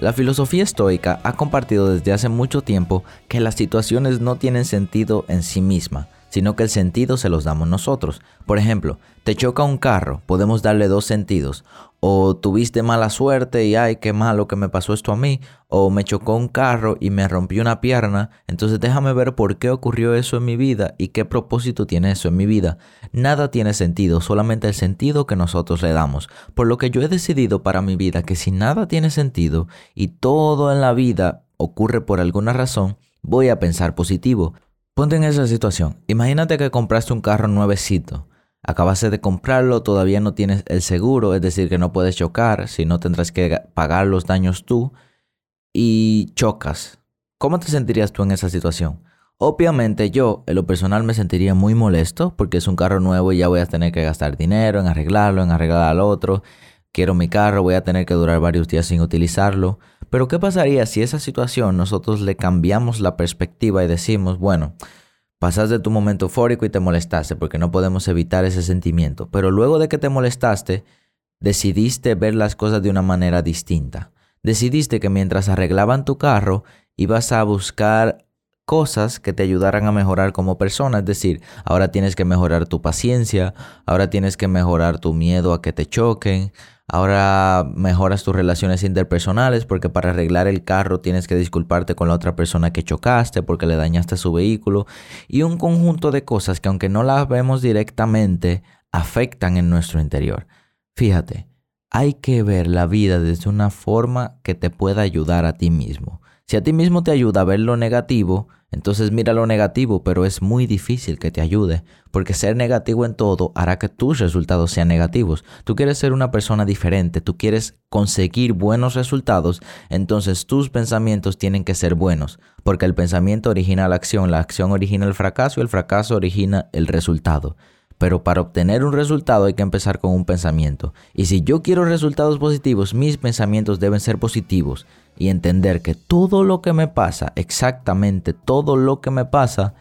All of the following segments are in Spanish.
La filosofía estoica ha compartido desde hace mucho tiempo que las situaciones no tienen sentido en sí misma, sino que el sentido se los damos nosotros. Por ejemplo, te choca un carro, podemos darle dos sentidos. O tuviste mala suerte y ay, qué malo que me pasó esto a mí. O me chocó un carro y me rompió una pierna. Entonces déjame ver por qué ocurrió eso en mi vida y qué propósito tiene eso en mi vida. Nada tiene sentido, solamente el sentido que nosotros le damos. Por lo que yo he decidido para mi vida que si nada tiene sentido y todo en la vida ocurre por alguna razón, voy a pensar positivo. Ponte en esa situación. Imagínate que compraste un carro nuevecito. Acabaste de comprarlo, todavía no tienes el seguro, es decir, que no puedes chocar, si no tendrás que pagar los daños tú y chocas. ¿Cómo te sentirías tú en esa situación? Obviamente yo, en lo personal, me sentiría muy molesto porque es un carro nuevo y ya voy a tener que gastar dinero en arreglarlo, en arreglar al otro. Quiero mi carro, voy a tener que durar varios días sin utilizarlo. Pero ¿qué pasaría si esa situación nosotros le cambiamos la perspectiva y decimos, bueno, Pasaste tu momento eufórico y te molestaste porque no podemos evitar ese sentimiento. Pero luego de que te molestaste, decidiste ver las cosas de una manera distinta. Decidiste que mientras arreglaban tu carro, ibas a buscar cosas que te ayudaran a mejorar como persona. Es decir, ahora tienes que mejorar tu paciencia, ahora tienes que mejorar tu miedo a que te choquen, Ahora mejoras tus relaciones interpersonales porque para arreglar el carro tienes que disculparte con la otra persona que chocaste porque le dañaste su vehículo y un conjunto de cosas que aunque no las vemos directamente afectan en nuestro interior. Fíjate, hay que ver la vida desde una forma que te pueda ayudar a ti mismo. Si a ti mismo te ayuda a ver lo negativo, entonces mira lo negativo, pero es muy difícil que te ayude, porque ser negativo en todo hará que tus resultados sean negativos. Tú quieres ser una persona diferente, tú quieres conseguir buenos resultados, entonces tus pensamientos tienen que ser buenos, porque el pensamiento origina la acción, la acción origina el fracaso y el fracaso origina el resultado. Pero para obtener un resultado hay que empezar con un pensamiento. Y si yo quiero resultados positivos, mis pensamientos deben ser positivos y entender que todo lo que me pasa, exactamente todo lo que me pasa,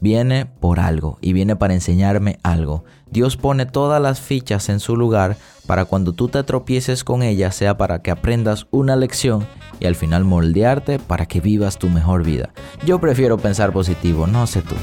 viene por algo y viene para enseñarme algo. Dios pone todas las fichas en su lugar para cuando tú te tropieces con ellas sea para que aprendas una lección y al final moldearte para que vivas tu mejor vida. Yo prefiero pensar positivo, no sé tú.